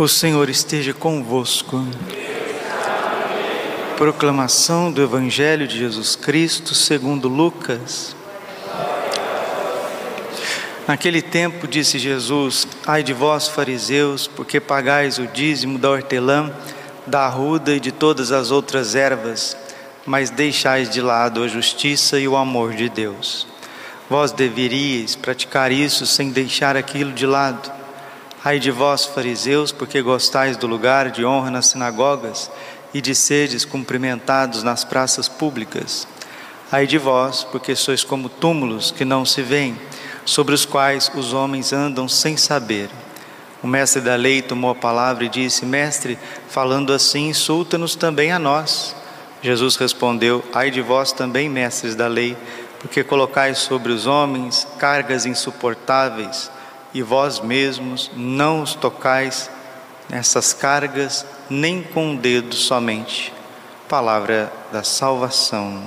O Senhor esteja convosco. Proclamação do Evangelho de Jesus Cristo segundo Lucas. Naquele tempo disse Jesus: Ai de vós, fariseus, porque pagais o dízimo da hortelã, da arruda e de todas as outras ervas, mas deixais de lado a justiça e o amor de Deus. Vós deveríeis praticar isso sem deixar aquilo de lado. Ai de vós, fariseus, porque gostais do lugar de honra nas sinagogas e de seres cumprimentados nas praças públicas. Ai de vós, porque sois como túmulos que não se veem, sobre os quais os homens andam sem saber. O mestre da lei tomou a palavra e disse: Mestre, falando assim, insulta-nos também a nós. Jesus respondeu: Ai de vós também, mestres da lei, porque colocais sobre os homens cargas insuportáveis e vós mesmos não os tocais nessas cargas nem com o dedo somente. Palavra da salvação.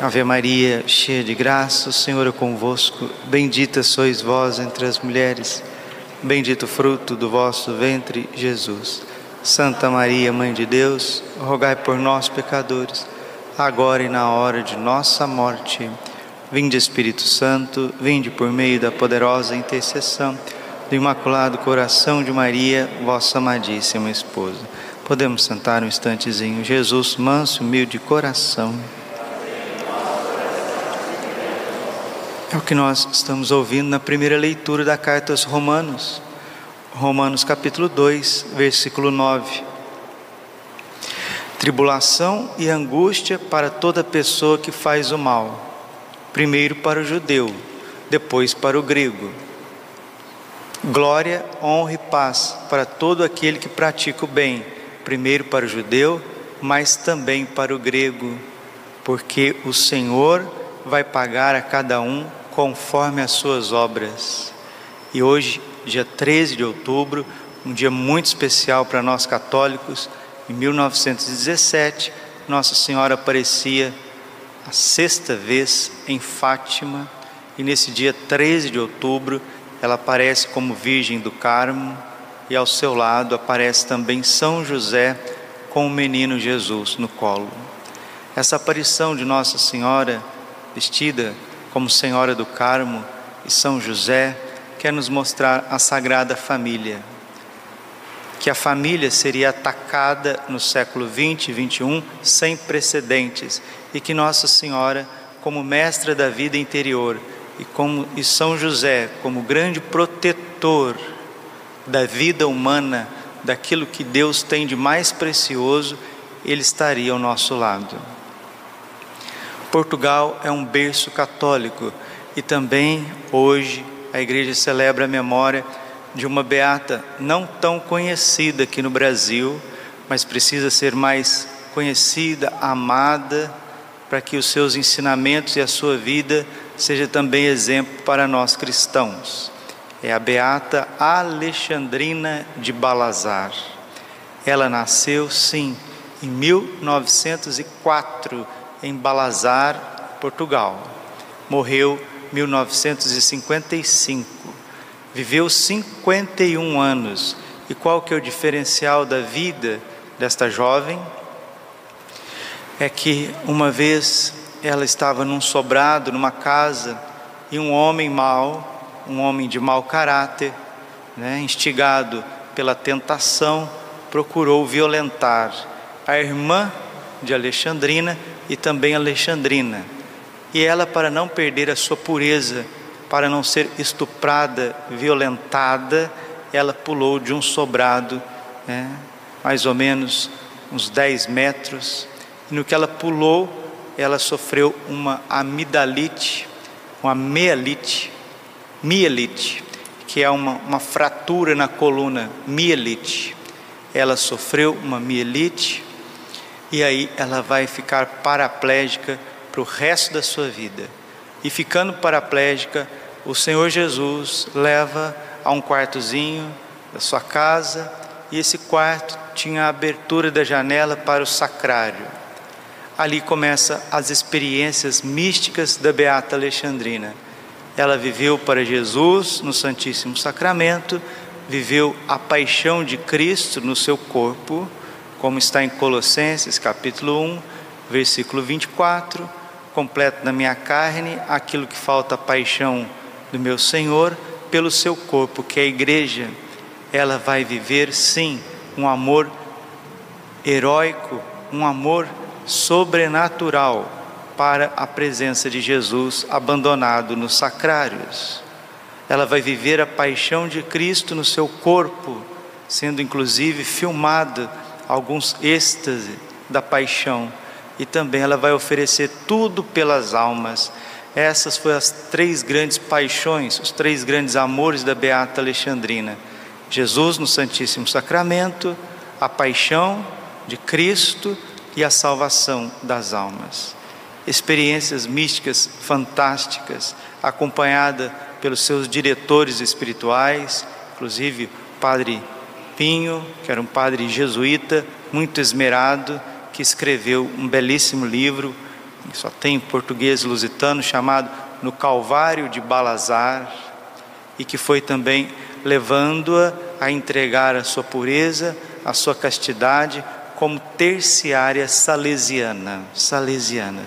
Ave Maria, cheia de graça, o Senhor é convosco. Bendita sois vós entre as mulheres. Bendito o fruto do vosso ventre, Jesus. Santa Maria, Mãe de Deus, rogai por nós, pecadores, agora e na hora de nossa morte. Vinde, Espírito Santo, vinde por meio da poderosa intercessão do Imaculado Coração de Maria, vossa amadíssima esposa. Podemos sentar um instantezinho. Jesus, manso, humilde coração. É o que nós estamos ouvindo na primeira leitura da carta aos Romanos. Romanos capítulo 2, versículo 9. Tribulação e angústia para toda pessoa que faz o mal primeiro para o judeu, depois para o grego. Glória, honra e paz para todo aquele que pratica o bem, primeiro para o judeu, mas também para o grego, porque o Senhor vai pagar a cada um conforme as suas obras. E hoje, dia 13 de outubro, um dia muito especial para nós católicos, em 1917, Nossa Senhora aparecia a sexta vez em Fátima, e nesse dia 13 de outubro ela aparece como Virgem do Carmo, e ao seu lado aparece também São José com o menino Jesus no colo. Essa aparição de Nossa Senhora, vestida como Senhora do Carmo e São José, quer nos mostrar a Sagrada Família, que a família seria atacada no século 20 e 21 sem precedentes e que Nossa Senhora, como mestra da vida interior e como e São José, como grande protetor da vida humana, daquilo que Deus tem de mais precioso, ele estaria ao nosso lado. Portugal é um berço católico e também hoje a igreja celebra a memória de uma beata não tão conhecida aqui no Brasil, mas precisa ser mais conhecida, amada para que os seus ensinamentos e a sua vida seja também exemplo para nós cristãos. É a beata Alexandrina de Balazar. Ela nasceu, sim, em 1904 em Balazar, Portugal. Morreu em 1955. Viveu 51 anos. E qual que é o diferencial da vida desta jovem? é que uma vez ela estava num sobrado, numa casa, e um homem mau, um homem de mau caráter, né, instigado pela tentação, procurou violentar a irmã de Alexandrina e também Alexandrina. E ela, para não perder a sua pureza, para não ser estuprada, violentada, ela pulou de um sobrado, né, mais ou menos uns 10 metros, e no que ela pulou, ela sofreu uma amidalite, uma mielite, mielite, que é uma, uma fratura na coluna, mielite. Ela sofreu uma mielite e aí ela vai ficar paraplégica para o resto da sua vida. E ficando paraplégica, o Senhor Jesus leva a um quartozinho da sua casa e esse quarto tinha a abertura da janela para o sacrário ali começa as experiências místicas da Beata Alexandrina. Ela viveu para Jesus no Santíssimo Sacramento, viveu a paixão de Cristo no seu corpo, como está em Colossenses capítulo 1, versículo 24, completo na minha carne aquilo que falta a paixão do meu Senhor pelo seu corpo, que é a igreja. Ela vai viver sim um amor heróico, um amor sobrenatural para a presença de Jesus abandonado nos sacrários. Ela vai viver a paixão de Cristo no seu corpo, sendo inclusive filmado alguns êxtase da paixão, e também ela vai oferecer tudo pelas almas. Essas foram as três grandes paixões, os três grandes amores da Beata Alexandrina: Jesus no Santíssimo Sacramento, a paixão de Cristo e a salvação das almas. Experiências místicas fantásticas, acompanhada pelos seus diretores espirituais, inclusive o Padre Pinho, que era um padre jesuíta, muito esmerado, que escreveu um belíssimo livro, só tem em português lusitano, chamado No Calvário de Balazar, e que foi também levando-a a entregar a sua pureza, a sua castidade, como terciária salesiana, salesiana.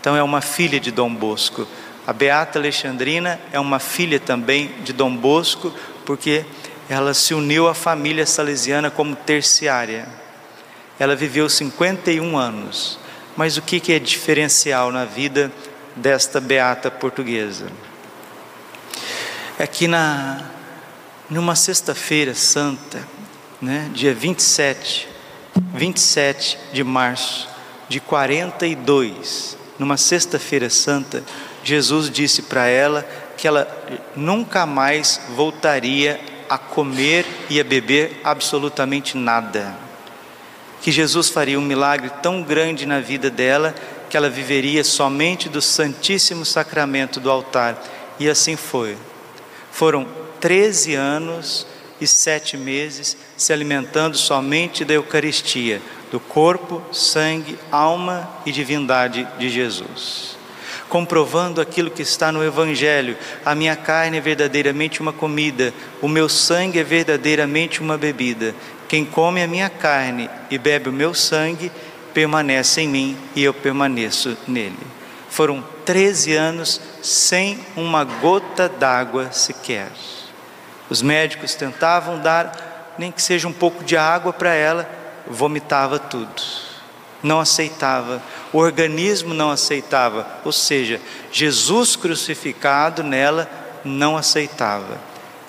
Então é uma filha de Dom Bosco. A Beata Alexandrina é uma filha também de Dom Bosco, porque ela se uniu à família salesiana como terciária. Ela viveu 51 anos. Mas o que é diferencial na vida desta beata portuguesa? É que na numa sexta-feira santa, né, dia 27, 27 de março de 42, numa sexta-feira santa, Jesus disse para ela que ela nunca mais voltaria a comer e a beber absolutamente nada. Que Jesus faria um milagre tão grande na vida dela que ela viveria somente do Santíssimo Sacramento do altar. E assim foi. Foram 13 anos e sete meses se alimentando somente da Eucaristia, do corpo, sangue, alma e divindade de Jesus comprovando aquilo que está no Evangelho: a minha carne é verdadeiramente uma comida, o meu sangue é verdadeiramente uma bebida. Quem come a minha carne e bebe o meu sangue permanece em mim e eu permaneço nele. Foram 13 anos sem uma gota d'água sequer. Os médicos tentavam dar nem que seja um pouco de água para ela, vomitava tudo não aceitava, o organismo não aceitava, ou seja, Jesus crucificado nela não aceitava.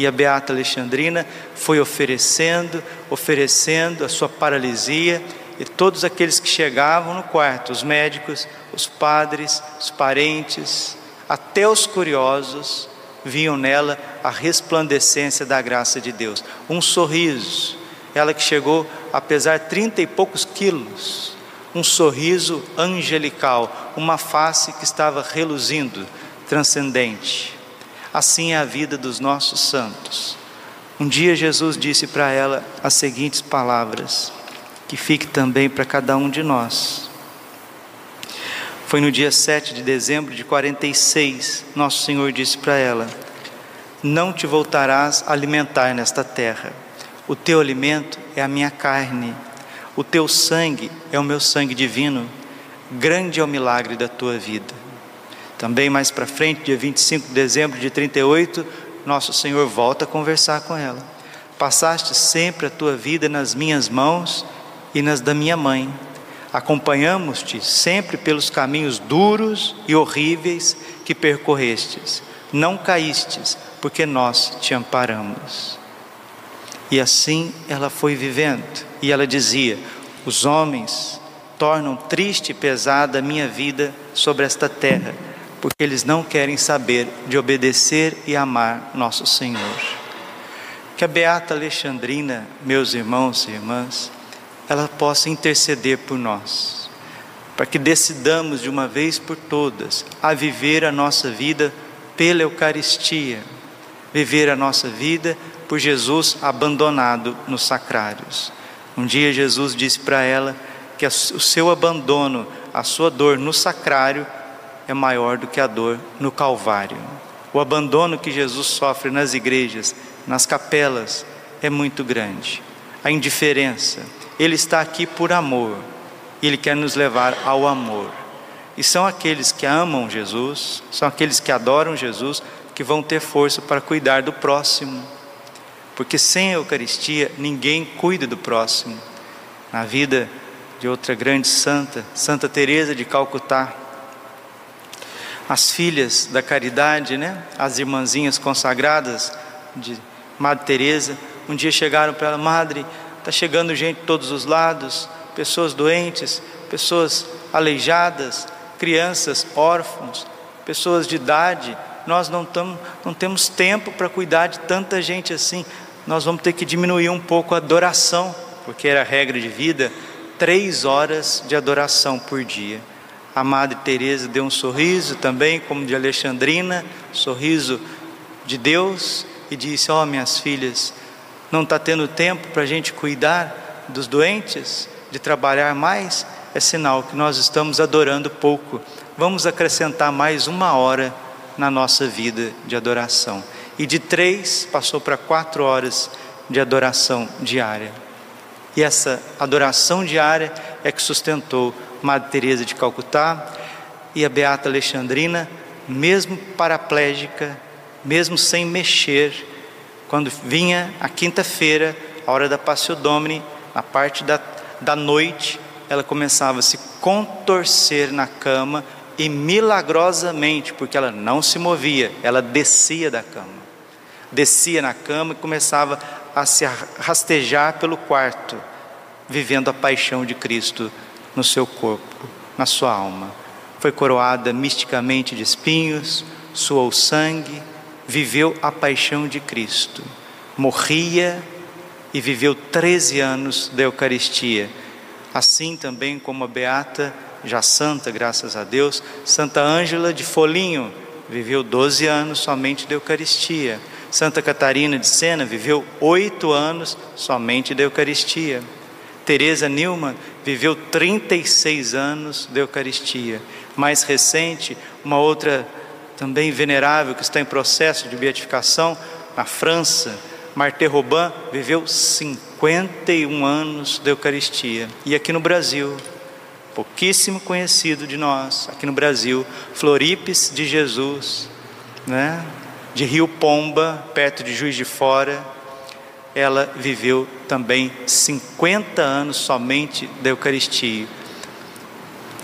E a Beata Alexandrina foi oferecendo, oferecendo a sua paralisia, e todos aqueles que chegavam no quarto, os médicos, os padres, os parentes, até os curiosos, viam nela a resplandecência da graça de Deus, um sorriso. Ela que chegou a pesar trinta e poucos quilos, um sorriso angelical, uma face que estava reluzindo, transcendente. Assim é a vida dos nossos santos. Um dia Jesus disse para ela as seguintes palavras, que fique também para cada um de nós. Foi no dia 7 de dezembro de 46, nosso Senhor disse para ela: Não te voltarás a alimentar nesta terra, o teu alimento é a minha carne o teu sangue é o meu sangue divino, grande é o milagre da tua vida. Também mais para frente, dia 25 de dezembro de 38, nosso Senhor volta a conversar com ela. Passaste sempre a tua vida nas minhas mãos e nas da minha mãe. Acompanhamos-te sempre pelos caminhos duros e horríveis que percorrestes. Não caístes, porque nós te amparamos. E assim ela foi vivendo. E ela dizia: Os homens tornam triste e pesada a minha vida sobre esta terra, porque eles não querem saber de obedecer e amar nosso Senhor. Que a beata Alexandrina, meus irmãos e irmãs, ela possa interceder por nós, para que decidamos de uma vez por todas a viver a nossa vida pela Eucaristia, viver a nossa vida por Jesus abandonado nos sacrários. Um dia Jesus disse para ela que o seu abandono, a sua dor no sacrário é maior do que a dor no Calvário. O abandono que Jesus sofre nas igrejas nas capelas é muito grande. A indiferença. Ele está aqui por amor. Ele quer nos levar ao amor. E são aqueles que amam Jesus, são aqueles que adoram Jesus, que vão ter força para cuidar do próximo. Porque sem a Eucaristia ninguém cuida do próximo. Na vida de outra grande santa, Santa Teresa de Calcutá, as filhas da caridade, né? As irmãzinhas consagradas de Madre Teresa, um dia chegaram para ela, Madre, está chegando gente de todos os lados, pessoas doentes, pessoas aleijadas, crianças órfãos, pessoas de idade. Nós não, tamo, não temos tempo para cuidar de tanta gente assim. Nós vamos ter que diminuir um pouco a adoração, porque era a regra de vida, três horas de adoração por dia. A Madre Teresa deu um sorriso também, como de Alexandrina, sorriso de Deus, e disse: Ó oh, minhas filhas, não está tendo tempo para a gente cuidar dos doentes, de trabalhar mais? É sinal que nós estamos adorando pouco. Vamos acrescentar mais uma hora na nossa vida de adoração. E de três passou para quatro horas de adoração diária. E essa adoração diária é que sustentou Madre Teresa de Calcutá e a Beata Alexandrina, mesmo paraplégica, mesmo sem mexer, quando vinha a quinta-feira, a hora da Passio Domini, na parte da, da noite, ela começava a se contorcer na cama e milagrosamente, porque ela não se movia, ela descia da cama. Descia na cama e começava a se rastejar pelo quarto, vivendo a paixão de Cristo no seu corpo, na sua alma. Foi coroada misticamente de espinhos, suou sangue, viveu a paixão de Cristo. Morria e viveu 13 anos da Eucaristia. Assim também como a beata, já santa, graças a Deus, Santa Ângela de Folinho, viveu 12 anos somente da Eucaristia. Santa Catarina de Sena viveu oito anos somente da Eucaristia. Teresa Newman viveu 36 anos de Eucaristia. Mais recente, uma outra também venerável que está em processo de beatificação na França, Marthe Robin, viveu 51 anos de Eucaristia. E aqui no Brasil, pouquíssimo conhecido de nós, aqui no Brasil, Floripes de Jesus, né? de Rio Pomba, perto de Juiz de Fora, ela viveu também 50 anos somente da Eucaristia.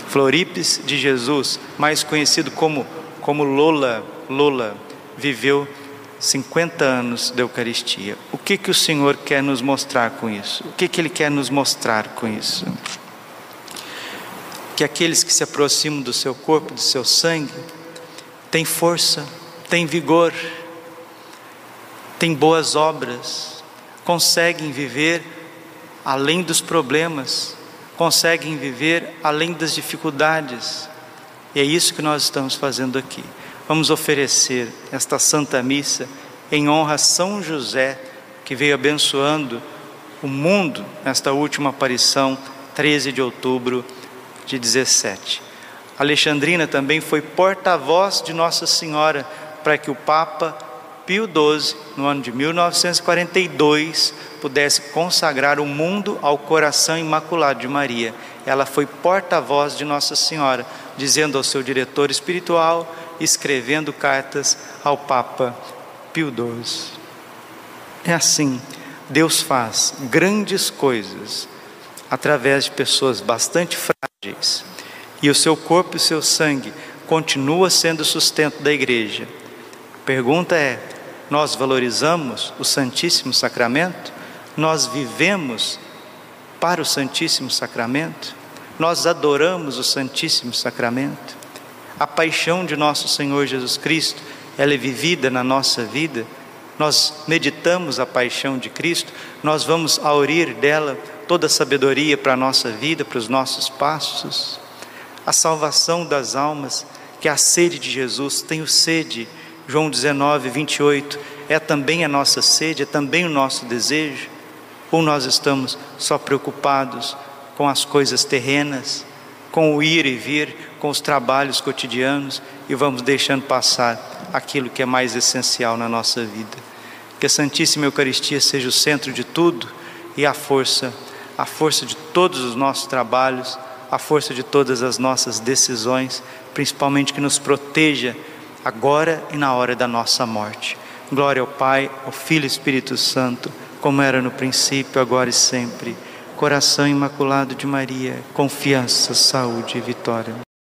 Floripes de Jesus, mais conhecido como, como Lola, Lola, viveu 50 anos da Eucaristia. O que, que o Senhor quer nos mostrar com isso? O que, que Ele quer nos mostrar com isso? Que aqueles que se aproximam do seu corpo, do seu sangue, têm força, têm vigor, têm boas obras, conseguem viver além dos problemas, conseguem viver além das dificuldades. E é isso que nós estamos fazendo aqui. Vamos oferecer esta Santa Missa em honra a São José, que veio abençoando o mundo nesta última aparição, 13 de outubro de 17. Alexandrina também foi porta-voz de Nossa Senhora para que o Papa Pio XII, no ano de 1942, pudesse consagrar o mundo ao coração imaculado de Maria. Ela foi porta-voz de Nossa Senhora, dizendo ao seu diretor espiritual, escrevendo cartas ao Papa Pio XII. É assim, Deus faz grandes coisas através de pessoas bastante frágeis, e o seu corpo e o seu sangue continua sendo o sustento da igreja. A pergunta é: nós valorizamos o Santíssimo Sacramento, nós vivemos para o Santíssimo Sacramento, nós adoramos o Santíssimo Sacramento. A paixão de nosso Senhor Jesus Cristo, ela é vivida na nossa vida. Nós meditamos a paixão de Cristo, nós vamos aurir dela toda a sabedoria para a nossa vida, para os nossos passos. A salvação das almas, que é a sede de Jesus, tenho sede João 19, 28, é também a nossa sede, é também o nosso desejo? Ou nós estamos só preocupados com as coisas terrenas, com o ir e vir, com os trabalhos cotidianos e vamos deixando passar aquilo que é mais essencial na nossa vida? Que a Santíssima Eucaristia seja o centro de tudo e a força, a força de todos os nossos trabalhos, a força de todas as nossas decisões, principalmente que nos proteja agora e na hora da nossa morte. Glória ao Pai, ao Filho e Espírito Santo, como era no princípio, agora e sempre. Coração imaculado de Maria, confiança, saúde e vitória.